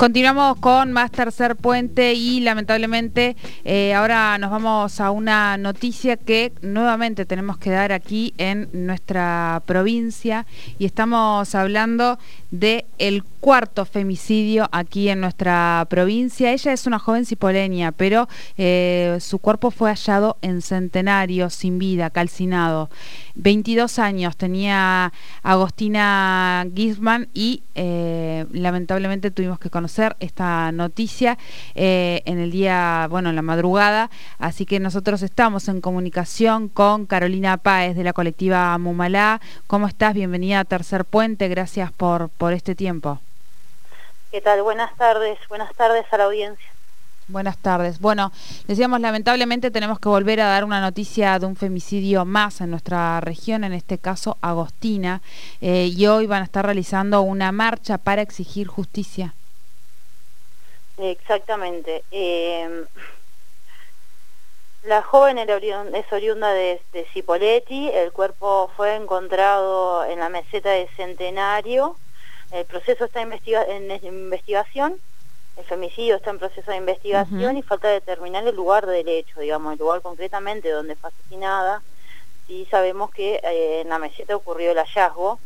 Continuamos con más tercer puente y lamentablemente eh, ahora nos vamos a una noticia que nuevamente tenemos que dar aquí en nuestra provincia y estamos hablando de el cuarto femicidio aquí en nuestra provincia. Ella es una joven cipoleña, pero eh, su cuerpo fue hallado en Centenario, sin vida, calcinado. 22 años tenía Agostina Gisman y eh, lamentablemente tuvimos que conocer esta noticia eh, en el día, bueno, en la madrugada, así que nosotros estamos en comunicación con Carolina Páez de la colectiva Mumalá. ¿Cómo estás? Bienvenida a Tercer Puente, gracias por, por este tiempo. ¿Qué tal? Buenas tardes, buenas tardes a la audiencia. Buenas tardes. Bueno, decíamos, lamentablemente tenemos que volver a dar una noticia de un femicidio más en nuestra región, en este caso Agostina, eh, y hoy van a estar realizando una marcha para exigir justicia. Exactamente. Eh, la joven es oriunda de, de Cipoletti, el cuerpo fue encontrado en la meseta de Centenario, el proceso está en investigación, el femicidio está en proceso de investigación y falta determinar el lugar del hecho, digamos, el lugar concretamente donde fue asesinada. Sí sabemos que eh, en la meseta ocurrió el hallazgo,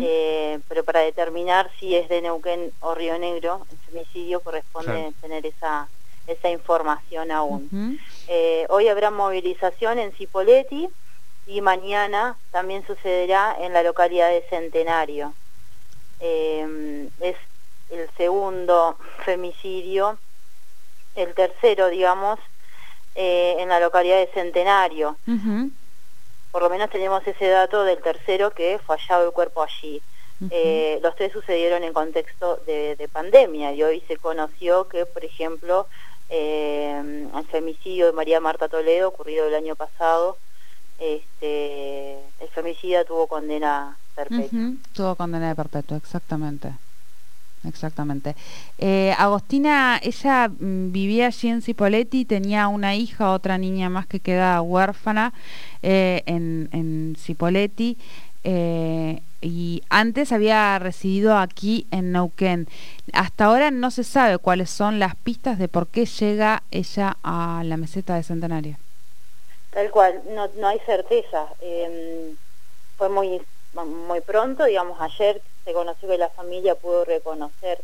eh, pero para determinar si es de Neuquén o Río Negro, el femicidio corresponde tener esa, esa información aún. Eh, hoy habrá movilización en Cipolletti y mañana también sucederá en la localidad de Centenario. Em, es el segundo femicidio, el tercero, digamos, eh, en la localidad de Centenario. Por lo menos tenemos ese dato del tercero que fue hallado el cuerpo allí. Eh, los tres sucedieron en contexto de, pandemia y hoy se conoció que, por ejemplo, eh, el femicidio de María Marta Toledo, ocurrido el año pasado, este, el femicida tuvo condena Tuvo condena de perpetua, exactamente. Exactamente. Eh, Agostina, ella mm, vivía allí en Cipoletti, tenía una hija, otra niña más que queda huérfana eh, en, en Cipoletti. Eh, y antes había residido aquí en Neuquén. Hasta ahora no se sabe cuáles son las pistas de por qué llega ella a la meseta de Centenario. Tal cual, no, no hay certeza. Em, fue muy muy pronto, digamos, ayer se conoció que la familia pudo reconocer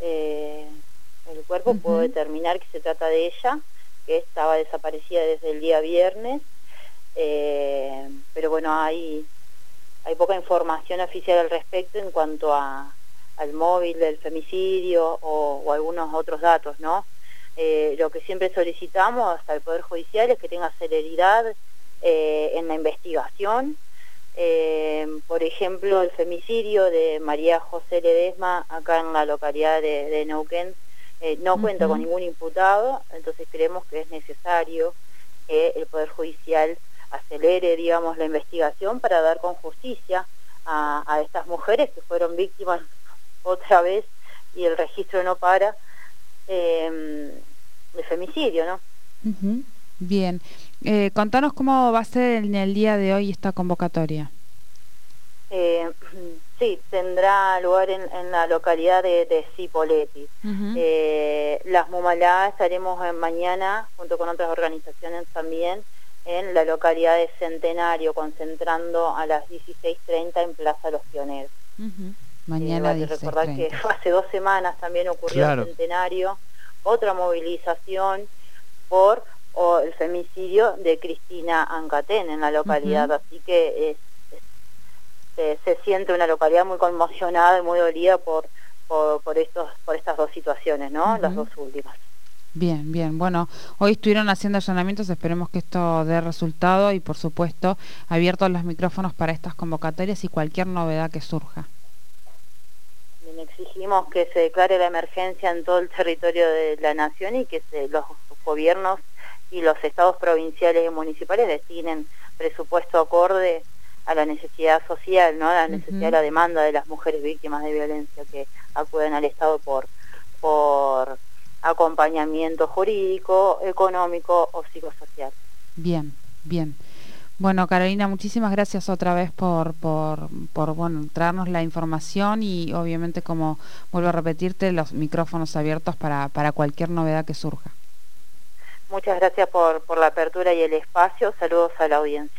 eh, el cuerpo, pudo determinar que se trata de ella, que estaba desaparecida desde el día viernes, eh, pero bueno, hay, hay poca información oficial al respecto en cuanto a, al móvil del femicidio o, algunos otros datos, ¿no? Eh, lo que siempre solicitamos hasta el Poder Judicial es que tenga celeridad en la investigación, eh, por ejemplo, el femicidio de María José Ledesma acá en la localidad de, Neuquén eh, no cuenta con ningún imputado, entonces creemos que es necesario que el Poder Judicial acelere, digamos, la investigación para dar con justicia a, estas mujeres que fueron víctimas otra vez y el registro no para eh, de femicidio, ¿no? Bien. Eh, contanos cómo va a ser en el día de hoy esta convocatoria. Eh, sí, tendrá lugar en, la localidad de, de Cipolletti. eh, las Mumalá estaremos mañana, junto con otras organizaciones también, en la localidad de Centenario, concentrando a las 16.30 en Plaza Los Pioneros. Mañana eh, recordar que hace dos semanas también ocurrió en Centenario otra movilización por el femicidio de Cristina Ancatén en la localidad, así que se, siente una localidad muy conmocionada y muy dolida por, por, estos, por estas dos situaciones, ¿no? Las dos últimas. Bien, bien. Bueno, hoy estuvieron haciendo allanamientos, esperemos que esto dé resultado y por supuesto abiertos los micrófonos para estas convocatorias y cualquier novedad que surja. Bien, exigimos que se declare la emergencia en todo el territorio de la nación y que se, los gobiernos y los estados provinciales y municipales destinen presupuesto acorde a la necesidad social, ¿no? a la necesidad, la demanda de las mujeres víctimas de violencia que acuden al Estado por, por acompañamiento jurídico, económico o psicosocial. Bien, bien. Bueno, Carolina, muchísimas gracias otra vez por, por, por bueno, traernos la información y obviamente, como vuelvo a repetirte, los micrófonos abiertos para, para cualquier novedad que surja. Muchas gracias por, por la apertura y el espacio. Saludos a la audiencia.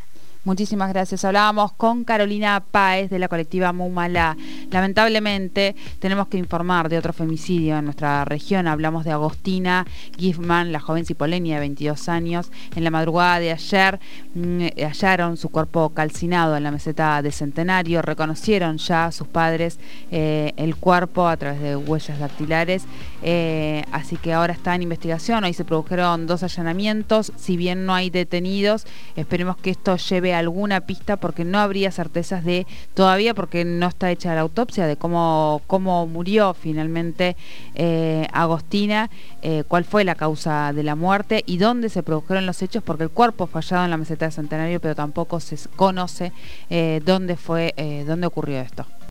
Muchísimas gracias. Hablábamos con Carolina Páez de la colectiva Mumala. Lamentablemente tenemos que informar de otro femicidio en nuestra región. Hablamos de Agostina Gifman, la joven cipoleña de 22 años. En la madrugada de ayer mm, hallaron su cuerpo calcinado en la meseta de Centenario. Reconocieron ya sus padres eh, el cuerpo a través de huellas dactilares. Eh, así que ahora está en investigación. Hoy se produjeron dos allanamientos. Si bien no hay detenidos, esperemos que esto lleve a alguna pista porque no habría certezas de, todavía porque no está hecha la autopsia, de cómo, cómo murió finalmente eh, Agostina, eh, cuál fue la causa de la muerte y dónde se produjeron los hechos, porque el cuerpo fallado en la meseta de Centenario, pero tampoco se conoce eh, dónde fue, dónde ocurrió esto.